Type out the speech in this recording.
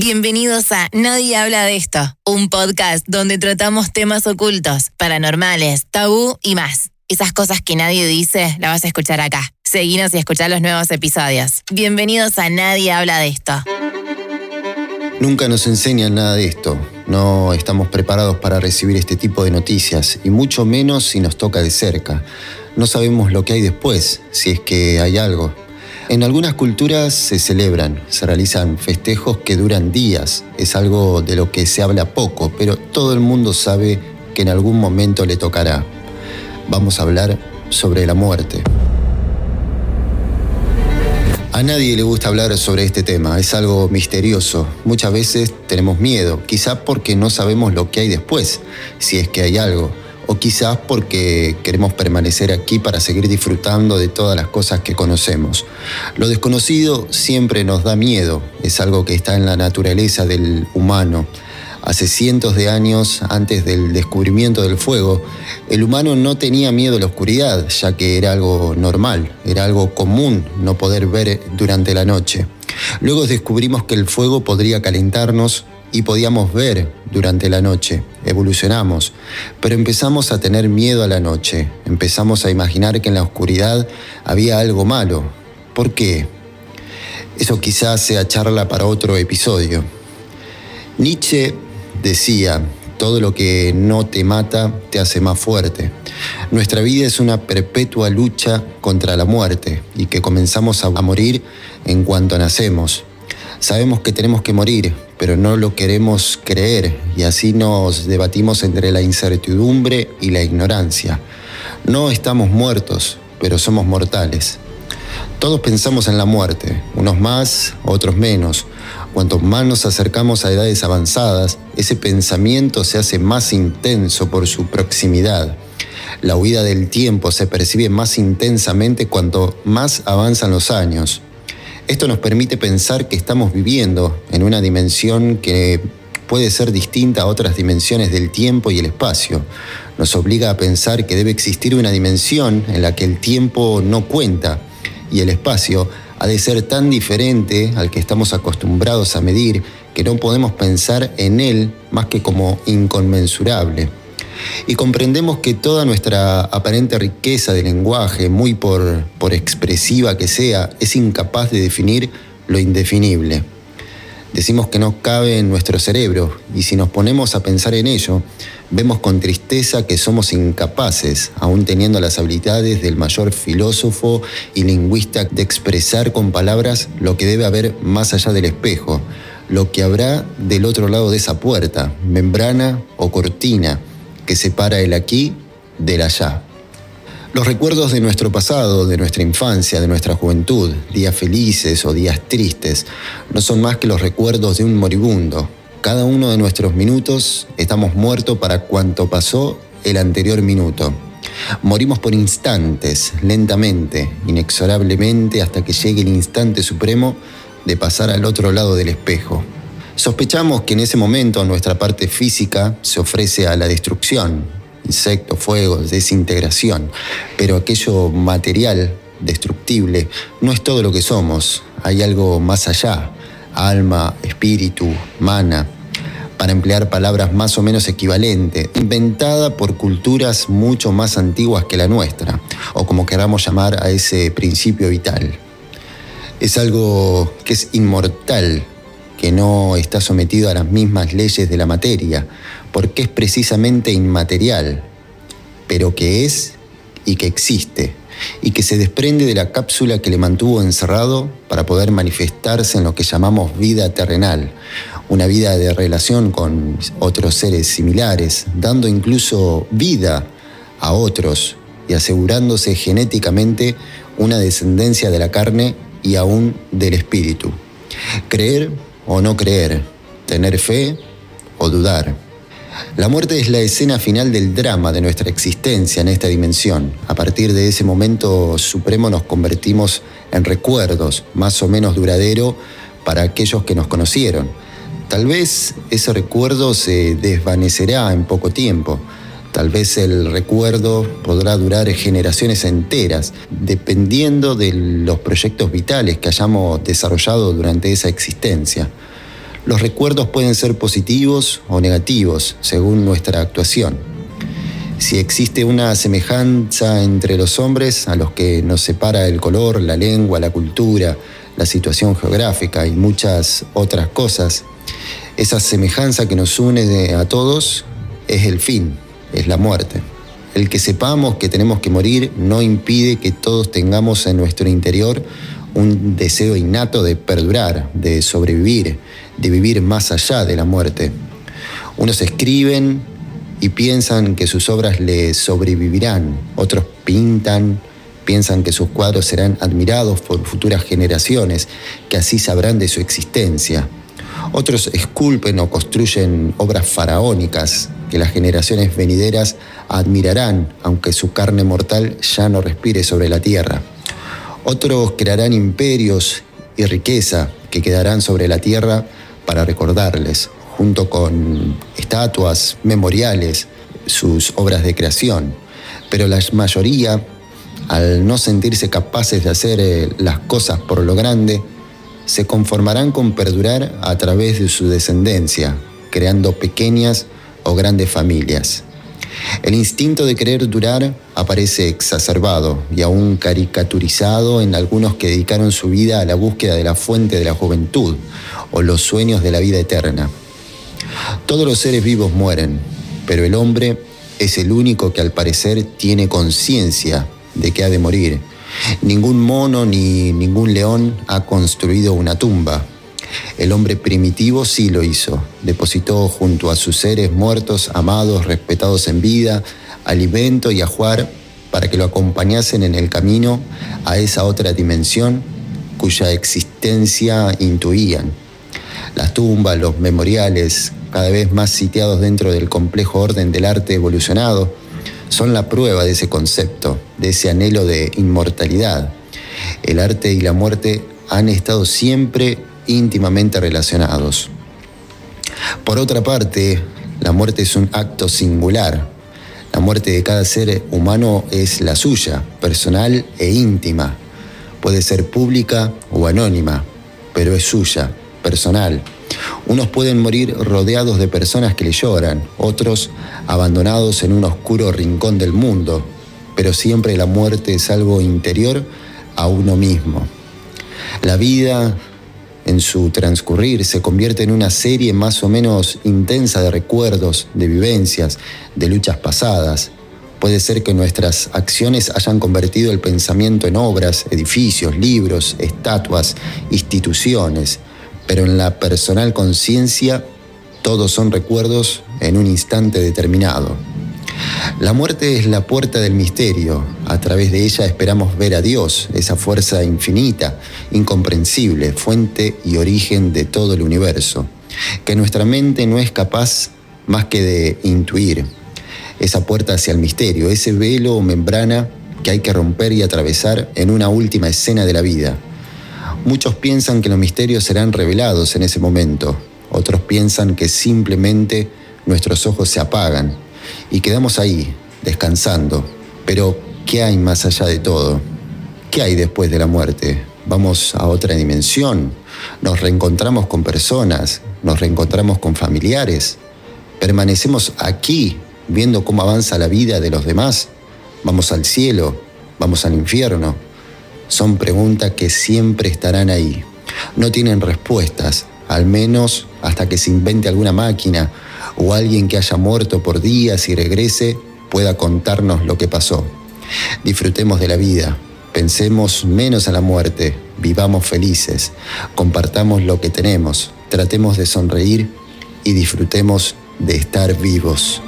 Bienvenidos a Nadie habla de esto, un podcast donde tratamos temas ocultos, paranormales, tabú y más. Esas cosas que nadie dice, las vas a escuchar acá. Seguinos y escuchar los nuevos episodios. Bienvenidos a Nadie habla de esto. Nunca nos enseñan nada de esto. No estamos preparados para recibir este tipo de noticias, y mucho menos si nos toca de cerca. No sabemos lo que hay después, si es que hay algo. En algunas culturas se celebran, se realizan festejos que duran días. Es algo de lo que se habla poco, pero todo el mundo sabe que en algún momento le tocará. Vamos a hablar sobre la muerte. A nadie le gusta hablar sobre este tema, es algo misterioso. Muchas veces tenemos miedo, quizá porque no sabemos lo que hay después, si es que hay algo o quizás porque queremos permanecer aquí para seguir disfrutando de todas las cosas que conocemos. Lo desconocido siempre nos da miedo, es algo que está en la naturaleza del humano. Hace cientos de años, antes del descubrimiento del fuego, el humano no tenía miedo a la oscuridad, ya que era algo normal, era algo común no poder ver durante la noche. Luego descubrimos que el fuego podría calentarnos, y podíamos ver durante la noche. Evolucionamos, pero empezamos a tener miedo a la noche. Empezamos a imaginar que en la oscuridad había algo malo. ¿Por qué? Eso quizás sea charla para otro episodio. Nietzsche decía, todo lo que no te mata te hace más fuerte. Nuestra vida es una perpetua lucha contra la muerte y que comenzamos a morir en cuanto nacemos. Sabemos que tenemos que morir, pero no lo queremos creer y así nos debatimos entre la incertidumbre y la ignorancia. No estamos muertos, pero somos mortales. Todos pensamos en la muerte, unos más, otros menos. Cuanto más nos acercamos a edades avanzadas, ese pensamiento se hace más intenso por su proximidad. La huida del tiempo se percibe más intensamente cuanto más avanzan los años. Esto nos permite pensar que estamos viviendo en una dimensión que puede ser distinta a otras dimensiones del tiempo y el espacio. Nos obliga a pensar que debe existir una dimensión en la que el tiempo no cuenta y el espacio ha de ser tan diferente al que estamos acostumbrados a medir que no podemos pensar en él más que como inconmensurable y comprendemos que toda nuestra aparente riqueza de lenguaje, muy por, expresiva que sea, es incapaz de definir lo indefinible. Decimos que no cabe en nuestro cerebro y si nos ponemos a pensar en ello, vemos con tristeza que somos incapaces, aún teniendo las habilidades del mayor filósofo y lingüista, de expresar con palabras lo que debe haber más allá del espejo, lo que habrá del otro lado de esa puerta, membrana o cortina, que separa el aquí del allá. Los recuerdos de nuestro pasado, de nuestra infancia, de nuestra juventud, días felices o días tristes, no son más que los recuerdos de un moribundo. Cada uno de nuestros minutos estamos muertos para cuanto pasó el anterior minuto. Morimos por instantes, lentamente, inexorablemente, hasta que llegue el instante supremo de pasar al otro lado del espejo, Sospechamos que en ese momento nuestra parte física se ofrece a la destrucción, insectos, fuego, desintegración, pero aquello material, destructible, no es todo lo que somos, hay algo más allá, alma, espíritu, mana, para emplear palabras más o menos equivalentes, inventada por culturas mucho más antiguas que la nuestra, o como queramos llamar a ese principio vital. Es algo que es inmortal, que no está sometido a las mismas leyes de la materia, porque es precisamente inmaterial, pero que es y que existe, y que se desprende de la cápsula que le mantuvo encerrado para poder manifestarse en lo que llamamos vida terrenal, una vida de relación con otros seres similares, dando incluso vida a otros y asegurándose genéticamente una descendencia de la carne y aún del espíritu. Creer o no creer, tener fe o dudar. La muerte es la escena final del drama de nuestra existencia en esta dimensión. A partir de ese momento supremo nos convertimos en recuerdos, más o menos duradero, para aquellos que nos conocieron. Tal vez ese recuerdo se desvanecerá en poco tiempo. Tal vez el recuerdo podrá durar generaciones enteras, dependiendo de los proyectos vitales que hayamos desarrollado durante esa existencia. Los recuerdos pueden ser positivos o negativos según nuestra actuación. Si existe una semejanza entre los hombres a los que nos separa el color, la lengua, la cultura, la situación geográfica y muchas otras cosas, esa semejanza que nos une a todos es el fin, es la muerte. El que sepamos que tenemos que morir no impide que todos tengamos en nuestro interior un deseo innato de perdurar, de sobrevivir, de vivir más allá de la muerte. Unos escriben y piensan que sus obras le sobrevivirán, otros pintan, piensan que sus cuadros serán admirados por futuras generaciones, que así sabrán de su existencia. Otros esculpen o construyen obras faraónicas que las generaciones venideras admirarán, aunque su carne mortal ya no respire sobre la tierra. Otros crearán imperios y riqueza que quedarán sobre la tierra para recordarles, junto con estatuas, memoriales, sus obras de creación. Pero la mayoría, al no sentirse capaces de hacer eh, las cosas por lo grande, se conformarán con perdurar a través de su descendencia, creando pequeñas o grandes familias. El instinto de querer durar aparece exacerbado y aún caricaturizado en algunos que dedicaron su vida a la búsqueda de la fuente de la juventud o los sueños de la vida eterna. Todos los seres vivos mueren, pero el hombre es el único que al parecer tiene conciencia de que ha de morir. Ningún mono ni ningún león ha construido una tumba, el hombre primitivo sí lo hizo. Depositó junto a sus seres muertos, amados, respetados en vida, alimento y ajuar para que lo acompañasen en el camino a esa otra dimensión cuya existencia intuían. Las tumbas, los memoriales, cada vez más sitiados dentro del complejo orden del arte evolucionado, son la prueba de ese concepto, de ese anhelo de inmortalidad. El arte y la muerte han estado siempre íntimamente relacionados. Por otra parte, la muerte es un acto singular. La muerte de cada ser humano es la suya, personal e íntima. Puede ser pública o anónima, pero es suya, personal. Unos pueden morir rodeados de personas que le lloran, otros abandonados en un oscuro rincón del mundo, pero siempre la muerte es algo interior a uno mismo. La vida en su transcurrir se convierte en una serie más o menos intensa de recuerdos, de vivencias, de luchas pasadas. Puede ser que nuestras acciones hayan convertido el pensamiento en obras, edificios, libros, estatuas, instituciones, pero en la personal conciencia todos son recuerdos en un instante determinado. La muerte es la puerta del misterio. A través de ella esperamos ver a Dios, esa fuerza infinita, incomprensible, fuente y origen de todo el universo, que nuestra mente no es capaz más que de intuir. Esa puerta hacia el misterio, ese velo o membrana que hay que romper y atravesar en una última escena de la vida. Muchos piensan que los misterios serán revelados en ese momento, otros piensan que simplemente nuestros ojos se apagan y quedamos ahí, descansando. Pero, ¿qué hay más allá de todo? ¿Qué hay después de la muerte? ¿Vamos a otra dimensión? ¿Nos reencontramos con personas? ¿Nos reencontramos con familiares? ¿Permanecemos aquí viendo cómo avanza la vida de los demás? ¿Vamos al cielo? ¿Vamos al infierno? Son preguntas que siempre estarán ahí. No tienen respuestas, al menos hasta que se invente alguna máquina o alguien que haya muerto por días y regrese pueda contarnos lo que pasó. Disfrutemos de la vida, pensemos menos a la muerte, vivamos felices, compartamos lo que tenemos, tratemos de sonreír y disfrutemos de estar vivos.